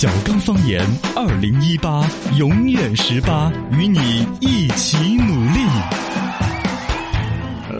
小刚方言二零一八永远十八，与你一起努力。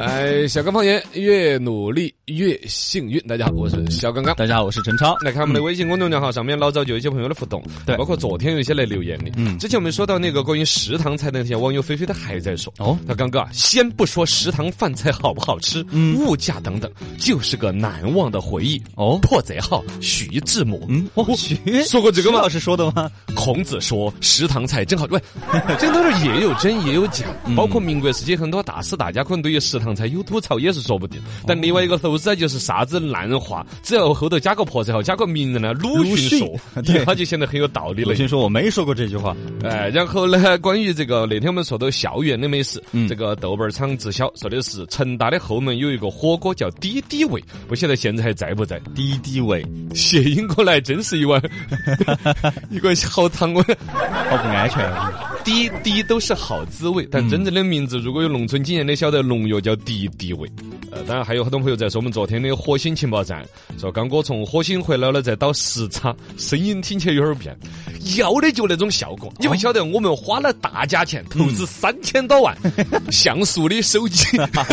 来，小刚方言，越努力越幸运。大家好，我是小刚刚。大家好，我是陈超。来看我们的微信公众账号上面，老早就有一些朋友的互动，对。包括昨天有一些来留言的。嗯。之前我们说到那个关于食堂菜的那些网友，菲菲他还在说，哦。他刚刚啊，先不说食堂饭菜好不好吃，嗯。物价等等，就是个难忘的回忆。哦。破贼号徐志摩，嗯，我去，说过这个吗？老师说的吗？孔子说食堂菜真好，喂，这都是也有真也有假，嗯。包括民国时期很多大师大家可能对于食堂菜有吐槽也是说不定。但另外一个头子就是啥子烂话，只要后头加个破字号，加个名人呢，鲁迅说 对 他就显得很有道理了鲁。迅说我没说过这句话。哎，然后呢，关于这个那天我们说到校园的美食，嗯这个豆瓣儿厂直销说的是成大的后门有一个火锅叫滴滴味，不晓得现在还在不在？滴滴味，谐音过来真是一碗 一个好汤味。好不安全。滴滴都是好滋味，但真正的名字如果有农村经验的晓得，农药叫敌敌畏。呃，当然还有很多朋友在说我们昨天的火星情报站，说刚哥从火星回来了，在倒时差，声音听起来有点变，要的就那种效果。你不晓得我们花了大价钱，投资三千多万，像素的手机拍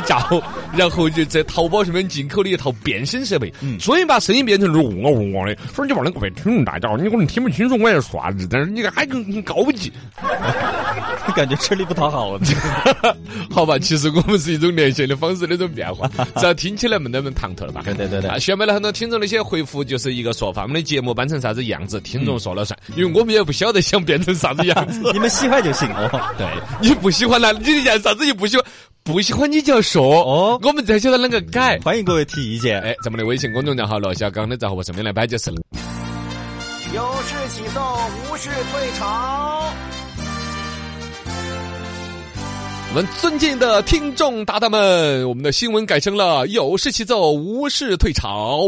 照，然后就在淘宝上面进口的一套变声设备，嗯终于把声音变成嗡啊嗡啊的。说你娃那个别听大家，你可能听不清楚我在说啥子，但是你还更很高级，感觉吃力不讨好。好吧？其实我们是一种连线的方式的一种变化，只要听起来没那么唐突了吧？对对对对啊，选买了很多听众的一些回复，就是一个说法，我们的节目办成啥子样子，听众说了算，因为我们也不晓得想变成啥子样子。你们喜欢就行哦。对，你不喜欢呢，你干啥子你不喜欢？不喜欢你就要说哦我们才晓得啷个改。欢迎各位提意见。哎，咱们的微信公众账号“罗小刚”的账号我上面来摆就是了。有事启奏，无事退朝。我们尊敬的听众达达们，我们的新闻改成了“有事起奏，无事退朝”。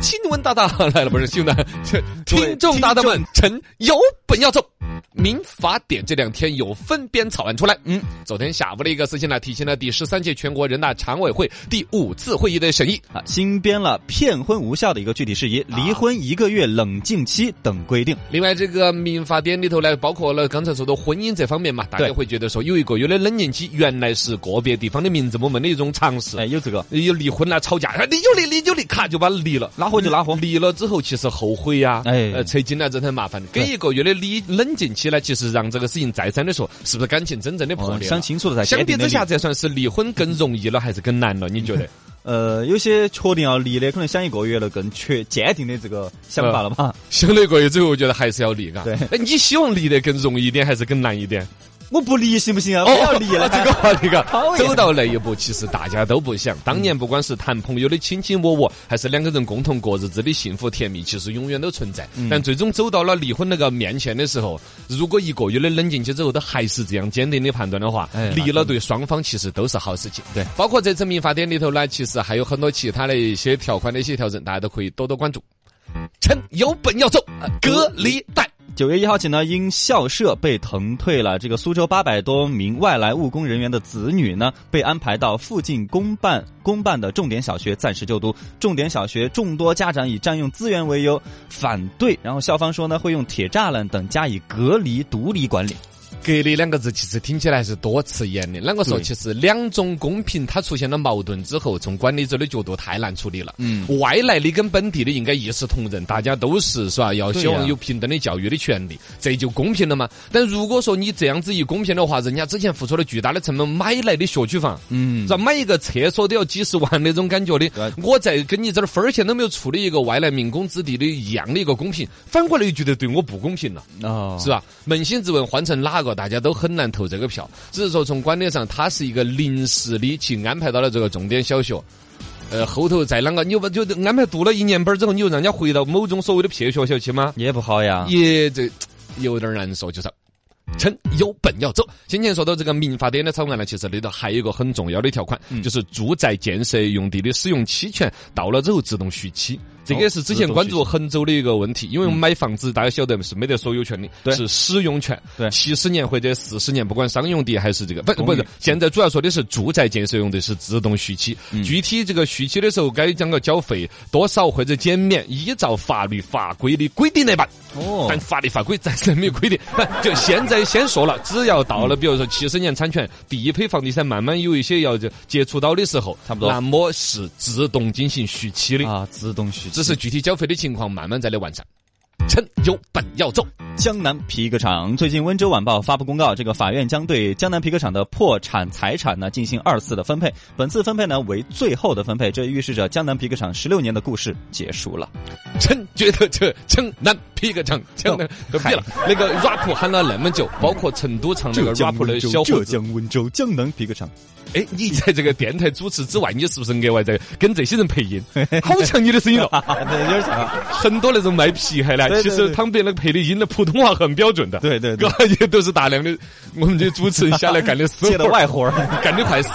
新闻大大来了，不是新闻 听众大大们，臣有本要奏。民法典这两天有分编草案出来，嗯，昨天下午的一个事情呢，体现了第十三届全国人大常委会第五次会议的审议。啊，新编了骗婚无效的一个具体事宜，离婚一个月冷静期等规定。另外，这个民法典里头呢，包括了刚才说的婚姻这方面嘛，大家会觉得说有一个月的冷静期，原来是个别地方的民政部门的一种尝试。哎，有这个有离婚了，吵架，哎你有离，你就离，咔就把它离了。拉伙就拉火。离了之后，其实后悔呀、哎呃，扯筋了，这很麻烦。给一个月的理冷静期呢，其实让这个事情再三的说，是不是感情真正的破哦裂？想清楚了才相比之下，这算是离婚更容易了，还是更难了？你觉得？呃，有些确定要离的，可能想一个月了，更确坚定的这个想法了吧？想了一个月之后，我觉得还是要离，嘎。对哎，你希望离得更容易一点，还是更难一点？我不离行不行啊？不要离了，这个话题，嘎讨，厌走到那一步，其实大家都不想。当年不管是谈朋友的卿卿我我，还是两个人共同过日子的幸福甜蜜，其实永远都存在。嗯但最终走到了离婚那个面前的时候，如果一个月的冷静期之后都还是这样坚定的判断的话哎，离了对双方其实都是好事情。对包括这次民法典里头呢，其实还有很多其他的一些条款的一些调整，大家都可以多多关注。臣有本要奏，隔离带。九月一号起呢，因校舍被腾退了，这个苏州八百多名外来务工人员的子女呢，被安排到附近公办公办的重点小学暂时就读。重点小学众多家长以占用资源为由反对，然后校方说呢，会用铁栅栏等加以隔离独立管理。隔离两个字其实听起来是多刺眼的。啷个说？其实两种公平它出现了矛盾之后，从管理者的角度太难处理了。嗯，外来的跟本地的应该一视同仁，大家都是是吧？要希望有平等的教育的权利，这就公平了嘛。但如果说你这样子一公平的话，人家之前付出了巨大的成本买来的学区房，嗯是吧？买一个厕所都要几十万那种感觉的，我在跟你这儿分儿钱都没有出的一个外来民工子弟的一样的一个公平，反过来又觉得对我不公平了。哦，是吧？扪心自问，换成哪个，大家都很难投这个票。只是说从观点上，它是一个临时的去安排到了这个重点小学。呃，后头再啷个，你又不就安排读了一年班儿之后，你又让人家回到某种所谓的撇学校去吗？也不好呀。也这有点难说，就是。称有本要走。先前说到这个民法典的草案呢，其实里头还有一个很重要的条款，就是住宅建设用地的使用期权到了之后自动续期。这个是之前关注衡州的一个问题，因为我们买房子大家晓得是没得所有权的，对是使用权。对七十年或者四十年，不管商用地还是这个，不不是，现在主要说的是住宅建设用地是自动续期。嗯具体这个续期的时候该讲个缴费多少或者减免，依照法律法规的规定来办。哦但法律法规暂时没有规定，就现在先说了，只要到了比如说七十年产权第一批房地产慢慢有一些要就接触到的时候，差不多那么是自动进行续期的。啊，自动续期只是具体缴费的情况慢慢再来完善。称有本要走，江南皮革厂最近，温州晚报发布公告，这个法院将对江南皮革厂的破产财产呢进行二次的分配。本次分配呢为最后的分配，这预示着江南皮革厂十六年的故事结束了。真觉得这江南皮革厂，江南都别了。那个 rap 喊了那么久，包括成都唱那个 rap 的小伙浙，江温州江南皮革厂，哎，你在这个电台主持之外，你是不是额外在跟这些人配音？好像你的声音哦。对，有点像。很多那种卖皮鞋的，对对其实他们别人配的音的普通话很标准的，对对对 也都是大量的我们的主持人下来干的死 接的外活儿，干的坏事。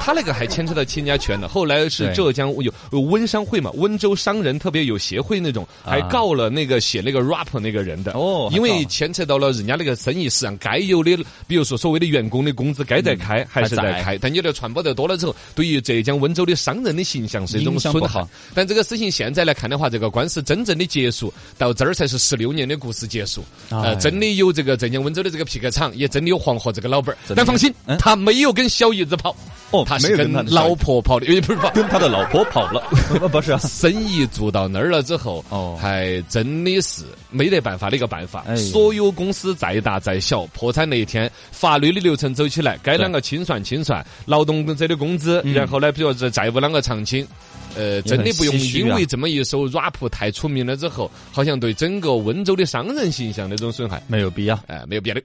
他那个还牵扯到侵家权了。后来是浙江有有温商会嘛，温州商人特别有协会那种，还告了那个写那个 rap 那个人的。哦因为牵扯到了人家那个生意实际上该有的，比如说所谓的员工的工资该在开还是在在开，但你的传播得多了之后，对于浙江温州的商人的形象是一种损害好。但这个事情现在来看的话，这个官司真正的结束到这儿才是十六年的故事结束。哎呃，真的有这个浙江温州的这个皮革厂，也真的有黄河这个老板儿。但放心嗯，他没有跟小姨子跑，哦他是跟老婆跑的，也不是跑。跟他的老婆跑了，不是啊？生意做到那儿了之后，哦还真的是没得办法的一个办法。哎所有公司再大再小，破产那一天，法律的流程走起来，该啷个清算清算，劳动者的工资，嗯然后呢，比如说债务啷个偿清。呃，真的不用因为这么一首 rap 太出名了之后，好像对整个温州的商人形象那种损害，没有必要。哎、没有必要的。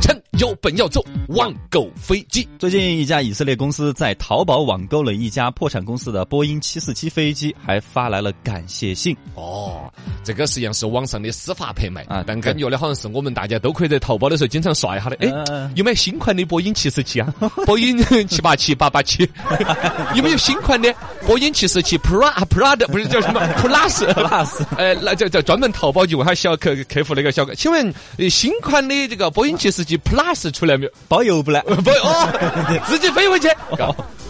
趁有本要做网购飞机。最近一家以色列公司在淘宝网购了一家破产公司的波音七四七飞机还发来了感谢信。哦这个实际上是网上的司法拍卖。啊但感觉的好像是我们大家都可以在淘宝的时候经常刷一下的。哎有没有新款的波音七四七啊？波音七八七八八七。有没有新款的？波音七四七 prapra 的不是叫什么？Plusplus 哎那叫叫专门淘宝去问下小客客服那个小哥请问新款的这个波音七四七自己 plus 出来没有？包邮不来包邮哦自己飞回去。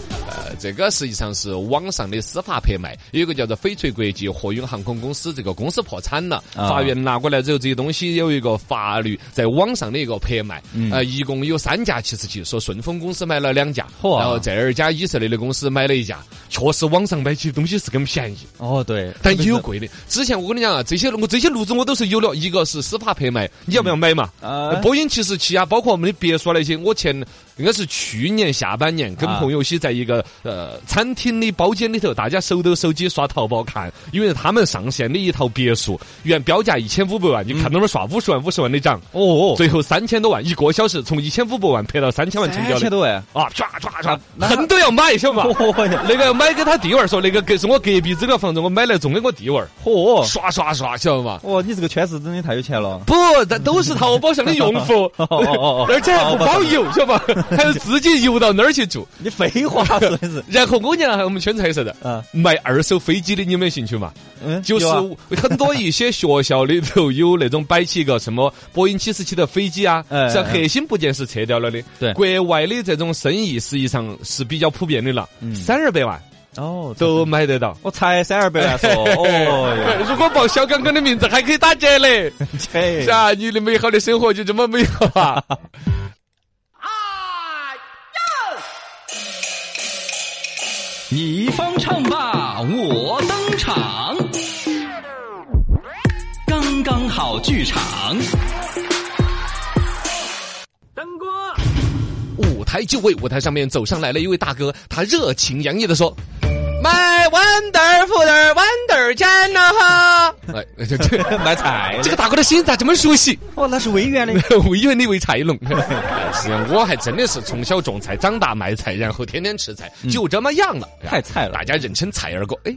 呃，这个实际上是网上的司法拍卖，有一个叫做翡翠国际货运航空公司，这个公司破产了，啊。法院拿过来之后，这些东西有一个法律在网上的一个拍卖，呃，一共有三架七十七，说顺丰公司买了两架，然后这二家以色列的公司买了一架，确实网上买起东西是更便宜。哦，对，但也有贵的。之前我跟你讲啊，这些我这些路子我都是有了，一个是司法拍卖，你要不要买嘛？啊。波音七十七啊，包括我们的别墅那些，我前应该是去年下半年跟啊。朋友一起在一个呃餐厅的包间里头，大家手抖手机刷淘宝看，因为他们上线的一套别墅，原标价一千五百万，你看那边刷五十万五十万的涨，哦，最后三千多万，一个小时从一千五百万拍到三千万成交的。三千多万。啊，唰唰唰，那恨都要买，晓得嘛？嚯呀那个买给他弟娃儿说，那个隔是我隔壁这个房子，我买来送给我弟娃儿。嚯！刷刷刷，晓得嘛？哦，你这个圈子真的太有钱了。不，但都是淘宝上的用户，哦哦哦而且还不包邮，晓得吧？还要自己邮到那儿去住。你废话是不是？然后我跟你讲，还我们圈子还有啥子？嗯，卖二手飞机的，你有没有兴趣嘛？嗯，就是很多一些学校里头有那种摆起一个什么波音七四七的飞机啊，哎是核心部件是撤掉了的。对国外的这种生意实际上是比较普遍的了，嗯三二百万哦，都买得到。我才三二百万 说，哦，如果报小刚刚的名字，还可以打折嘞。切是啊，你的美好的生活就这么美好啊！你方唱罢我登场，刚刚好剧场。灯光，舞台就位，舞台上面走上来了一位大哥，他热情洋溢的说。买 wonderful 的 wonder 餐呢哈！哎，这这卖菜这个大哥的声音咋这么熟悉？哦，那是威远的。我以为你为菜农。实际上我还真的是从小种菜，长大卖菜，然后天天吃菜，就这么样了。太菜了大家认称菜儿哥。哎，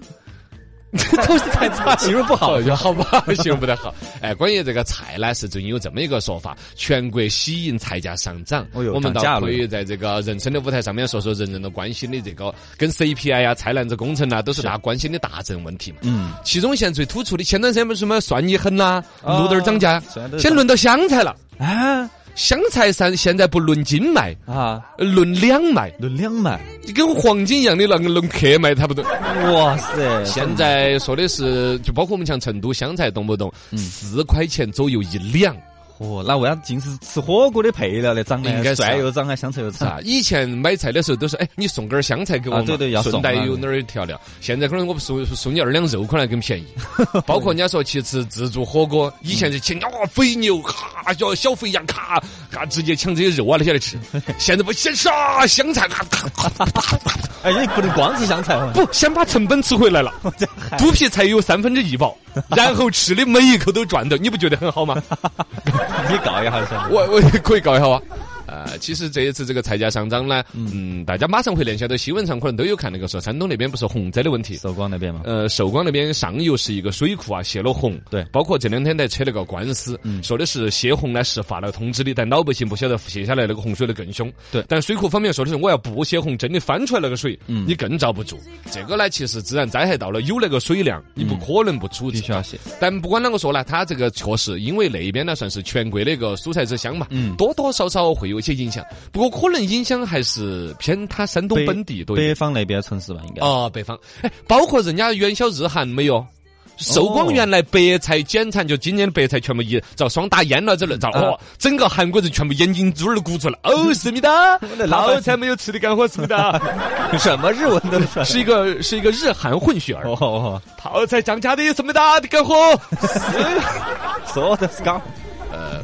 都是太差，形容不好哦就 好吧，形容不太好。哎，关于这个菜呢，是最近有这么一个说法：全国喜迎菜价上涨。哦我们倒可以在这个人生的舞台上面说说人人都关心的这个跟 CPI 呀、菜篮子工程啊，都是大家关心的大政问题嘛。嗯，其中现在最突出的，前段时间不是什么蒜泥狠呐、啊路豆儿涨价，现在都是现在轮到香菜了。啊香菜山现在不论斤卖，啊，论两卖，论两卖，跟黄金一样的那个论克卖差不多。哇塞，现在说的是，就包括我们像成都香菜，懂不动嗯。四块钱左右一两，哦，那为啥尽是吃火锅的配料来长呢？应该是啊蒜又长啊，香菜又涨。啊？以前买菜的时候都是，哎，你送根儿香菜给我对对要顺带有哪儿调料。现在可能我送送你二两肉，可能更便宜。包括人家说去吃自助火锅，以前是请哦肥牛，咔叫小肥羊，咔咔直接抢这些肉啊那些来吃。现在不先杀香菜，哎，你不能光吃香菜哦，不先把成本吃回来了，肚皮才有三分之一饱，然后吃的每一口都赚到，你不觉得很好吗？你告一下噻。我我可以告一下啊。呃，其实这一次这个菜价上涨呢，嗯，大家马上会联想到新闻上可能都有看那个说山东那边不是洪灾的问题。寿光那边嘛，呃，寿光那边上游是一个水库啊泄了洪，对包括这两天在扯那个官司，嗯说的是泄洪呢是发了通知的，但老百姓不晓得泄下来那个洪水的更凶。对但水库方面说的是我要不泄洪，真的翻出来那个水，嗯你更遭不住。这个呢，其实自然灾害到了，有那个水量，你不可能不处置。必须要写。但不管啷个说呢，它这个确实因为那边呢算是全国的一个蔬菜之乡嘛，嗯多多少少会有一些影响。不过可能影响还是偏他山东本地多一点北方那边城市吧，应该。哦，北方，哎，包括人家元宵日韩没有。寿光原来白菜减产，就今年的白菜全部一遭霜打淹了之类，遭整个韩国人全部眼睛珠儿都鼓出来。哦，思密达，老菜没有吃的干货，思密达，什么日文都是。是一个是一个日韩混血儿。泡菜涨价的思密达的干货。说的是刚。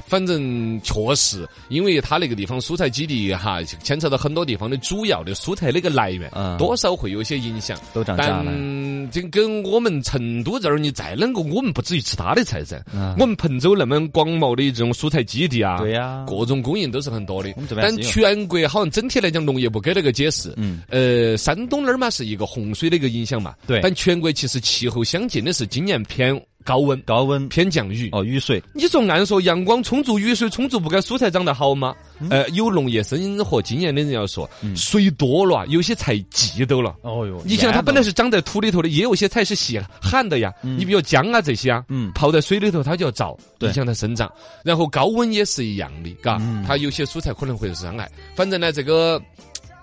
呃，反正确实，因为它那个地方蔬菜基地哈，牵扯到很多地方的主要的蔬菜那个来源，嗯。多少会有些影响。都涨价了。但这跟我们成都这儿，你再啷个，我们不至于吃他的菜噻。嗯。我们彭州那么广袤的这种蔬菜基地啊，对呀。各种供应都是很多的。但全国好像整体来讲，农业部给了个解释，嗯，呃，山东那儿嘛是一个洪水的一个影响嘛，对。但全国其实气候相近的是今年偏高温、高温偏降雨。哦，雨水。你说按说阳光充足、雨水充足，不该蔬菜长得好吗？嗯呃，有农业生活经验的人要说，水多了，有些菜忌都了。哦哟你想，它本来是长在土里头的，也有些菜是细旱的呀。你比如姜啊这些啊，嗯泡在水里头它就要着，对影响它生长。然后高温也是一样的，嘎，嗯它有些蔬菜可能会有伤害。反正呢，这个。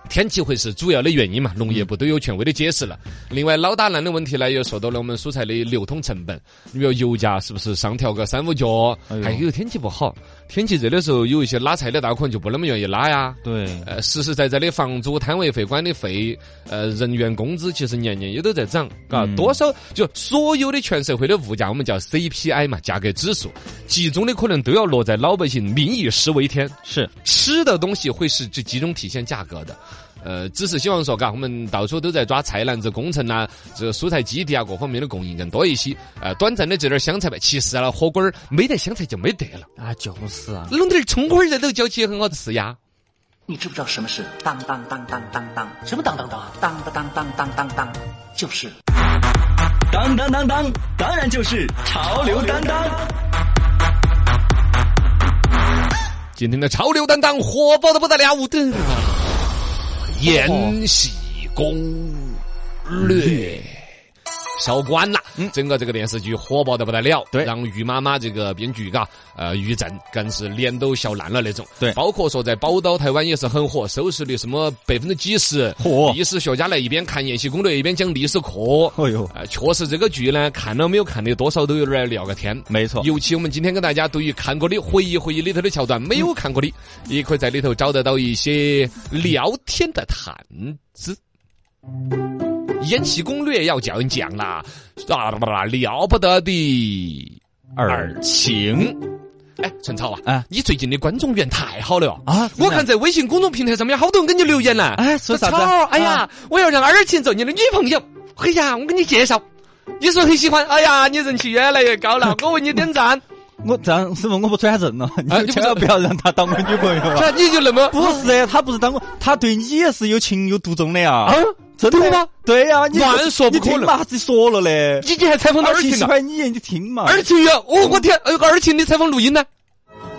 天气会是主要的原因嘛，农业部都有权威的解释了。另外，老大难的问题呢，又说到了我们蔬菜的流通成本，你比如油价是不是上调个三五角？还有天气不好，天气热的时候，有一些拉菜的大可能就不那么愿意拉呀。对，呃，实实在在的房租、摊位费、管理费，呃，人员工资其实年年也都在涨，嘎、嗯。多少就所有的全社会的物价，我们叫 CPI 嘛，价格指数，集中的可能都要落在老百姓民以食为天，是。吃的东西会是这集中体现价格的。呃，只是希望说，嘎，我们到处都在抓菜篮子工程呐、这个蔬菜基地啊，各方面的供应更多一些。呃，短暂的这点儿香菜吧，其实啊，火锅儿没得香菜就没得了，啊，就是啊，弄点儿葱花儿在都搅起很好吃呀。你知不知道什么是当当当当当当？什么当当当？当当当当当当当，就是当当当当，当然就是潮流担当。今天的潮流担当火爆的不得了的，《延禧攻略》收官了。整个这个电视剧火爆的不得了，对让于妈妈这个编剧嘎，呃，于正更是脸都笑烂了那种。对包括说在宝岛、台湾也是很火，收视率什么百分之几十。嚯历史学家来一边看《延禧攻略》一边讲历史课。哦哟呃，确实这个剧呢，看了没有看的，多少都有点聊个天。没错，尤其我们今天跟大家对于看过的回忆回忆里头的桥段，没有看过的，也可以在里头找得到一些聊天的谈资。延禧攻略要讲一讲啦，啊了不得的尔晴。哎，陈超啊，啊你最近的观众缘太好了哟啊我看在微信公众平台上面好多人给你留言呢。哎说啥子超，哎呀啊，我要让尔晴做你的女朋友。哎呀，我给你介绍。你说很喜欢，哎呀，你人气越来越高了，我为你点赞。我这样师傅我不转正了，啊你千万不要让他当我女朋友啊！这你就那么不是，他不是当我，他对你也是有情有独钟的呀。啊？真的吗？对呀，你乱说不可能你听嘛，他自己说了嘞。你你还采访到二晴了？欢你，你听嘛。二晴呀，哦，我天，哎呦，尔晴，的采访录音呢？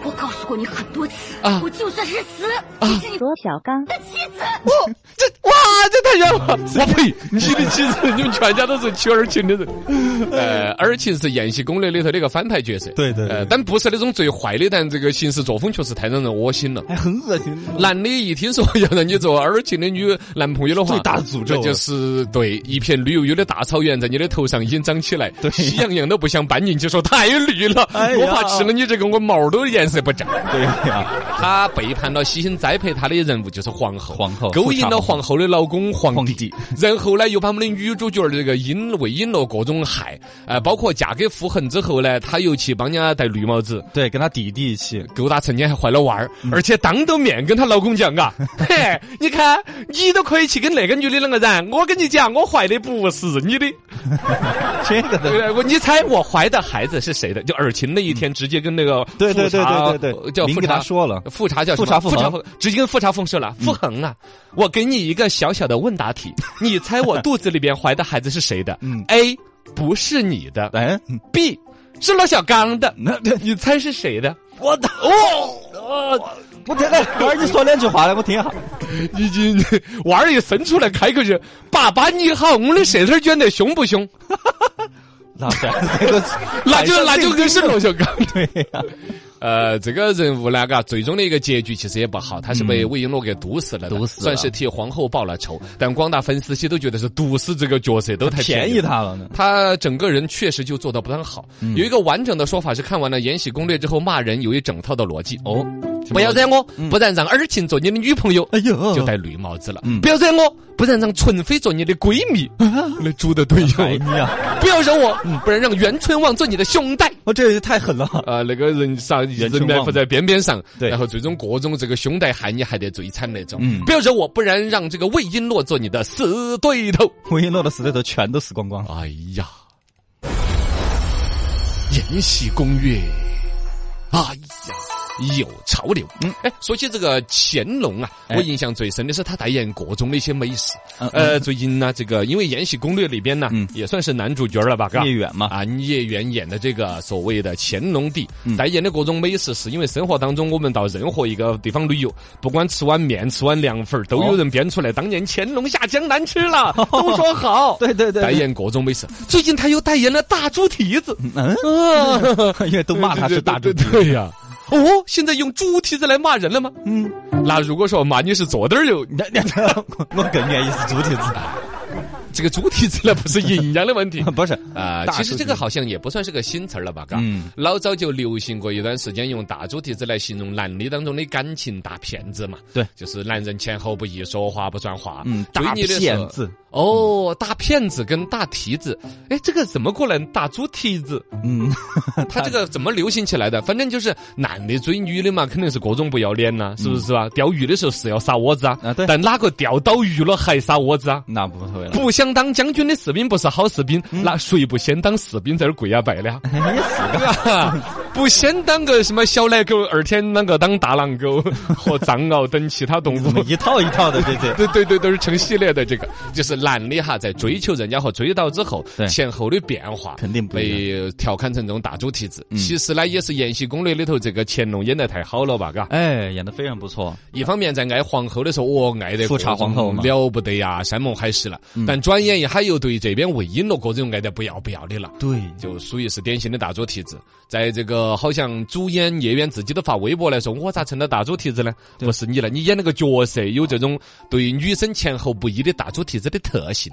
我告诉过你很多次，啊我就算是死，也是你罗小刚。的妻子。我这哇，这太冤了！我呸！你的妻子，你们全家都是娶尔晴的人。呃，尔晴是《延禧攻略》里头的一个反派角色。对对对呃，但不是那种最坏的，但这个行事作风确实太让人恶心了。还很恶心。男的一听说要让你做尔晴的女男朋友的话，最大的诅咒就是对一片绿油油的大草原在你的头上已经长起来，对喜羊羊都不想搬进去，说太绿了，哎我怕吃了你这个我毛都颜色不正。对呀，他背叛了悉心栽培他的人物就是皇后，皇后勾引了皇后的老公皇帝。然后呢又把我们的女主角儿这个因魏璎珞各种害，呃，包括嫁给傅恒之后呢，他又去帮人家戴绿帽子。对，跟他弟弟一起。勾搭成年还怀了娃儿，嗯。而且当着面跟她老公讲啊，嘿，你看你都可以去跟那个女的啷个染，我跟你讲，我怀的不是你的，这个的，呃我你猜我怀的孩子是谁的？就尔晴那一天直接跟那个对对对富察对对对叫富察说了富察叫什么富察傅恒富直接跟富察冯说了，傅恒啊，我给你一个小小的问答题，你猜我肚子里边怀的孩子是谁的？嗯，A 不是你的嗯，，B 是罗小刚的，那对，你猜是谁的？我的哦，我听来，娃儿你说两句话来，我听一下。已经娃儿一生出来，开口就爸爸你好，我们的舌头卷得凶不凶？那这这个，那就那就跟是罗小刚。对呀，呃，这个人物呢，嘎，最终的一个结局其实也不好，他是被魏璎珞给毒死了，毒死了算是替皇后报了仇。但广大粉丝些都觉得是毒死这个角色都太便。宜他了呢。他整个人确实就做的不太好。有一个完整的说法是，看完了《延禧攻略》之后，骂人有一整套的逻辑。哦，不要惹我，不然让尔晴做你的女朋友。哎呦，就戴绿帽子了。嗯不要惹我，不然让纯妃做你的闺蜜。那猪的队友，哎你呀，不要惹我，不然让袁春望做你的兄弟。我这也太狠了。啊，那个人啥袁春望人面伏在边边上，然后最终各种这个兄弟害你害得最惨那种。嗯不要惹我，不然让这个魏璎珞做你的死对头。魏璎珞的死对头全都死光光。哎呀，《延禧攻略》，哎呀，有潮流。嗯，哎，说起这个乾隆啊，哎我印象最深的是他代言各种的一些美食。嗯呃，最近呢，这个因为《延禧攻略》里边呢，嗯也算是男主角了吧？嘎聂远嘛啊叶远演的这个所谓的乾隆帝，嗯代言的各种美食，是因为生活当中我们到任何一个地方旅游，不管吃碗面、吃碗凉粉儿，都有人编出来，当年乾隆下江南吃了，都说好。对对对，代言各种美食，最近他又代言了大猪蹄子，嗯，啊，因为都骂他是大猪蹄。对呀。哦，现在用猪蹄子来骂人了吗？嗯，那如果说骂你是坐墩儿肉，那那我我更愿意是猪蹄子，这个猪蹄子呢不是营养的问题？不是啊、大其实这个好像也不算是个新词儿了吧？嘎，嗯。老早就流行过一段时间用大猪蹄子来形容男的当中的感情大骗子嘛。对。就是男人前后不一，说话不算话，嗯，追大骗子，哦，大骗子跟大蹄子，哎，这个怎么过来？大猪蹄子，嗯，他这个怎么流行起来的？反正就是男的追女的嘛，肯定是各种不要脸呐、是不是啊？钓鱼的时候是要撒窝子啊，啊对但哪个钓到鱼了还撒窝子啊？那不会了，不想当将军的士兵不是好士兵，那谁不先当士兵在这儿跪 呀拜的啊？也是对吧？不先当个什么小奶狗，二天啷个当大狼狗和藏獒等其他动物？一套一套的对对，对对对，都是成系列的。这个就是男的哈，在追求人家和追到之后，前后的变化肯定被调侃成这种大猪蹄子。嗯其实呢，也是《延禧攻略》里头这个乾隆演得太好了吧？嘎，哎，演得非常不错。一方面在爱皇后的时候，哦，爱得富察皇后了不得呀，山盟海誓了。但转眼一哈又对这边魏璎珞各种爱得不要不要的了。对，就属于是典型的大猪蹄子，在这个好像主演叶远自己都发微博来说，我咋成了大猪蹄子呢？不是你了，你演那个角色有这种对女生前后不一的大猪蹄子的特性。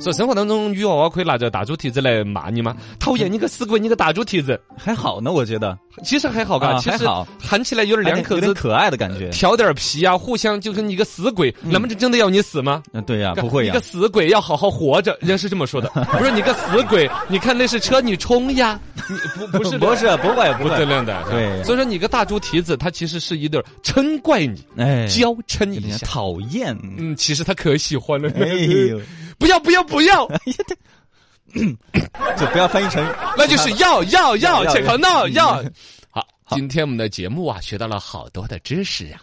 说生活当中女娃娃可以拿着大猪蹄子来骂你吗？讨厌你个死鬼，你个大猪蹄子！还好呢，我觉得其实还好嘎，啊其实好喊起来有点两口子可爱的感觉。挑点皮啊，互相就跟你个死鬼，那么就真的要你死吗？嗯，对呀，不会呀你个，死鬼要好好活着，人家是这么说的。不是你个死鬼，你看那是车，你冲呀！你 不不是不是不会不不这会，样的。对所以说你个大猪蹄子，它其实是一对嗔怪你，哎，娇嗔有点一下。讨厌。嗯，其实他可喜欢了。哎呦，不要不要不要，就不要翻译成 那就是要要要，切克闹嗯要。好，今天我们的节目啊，学到了好多的知识啊。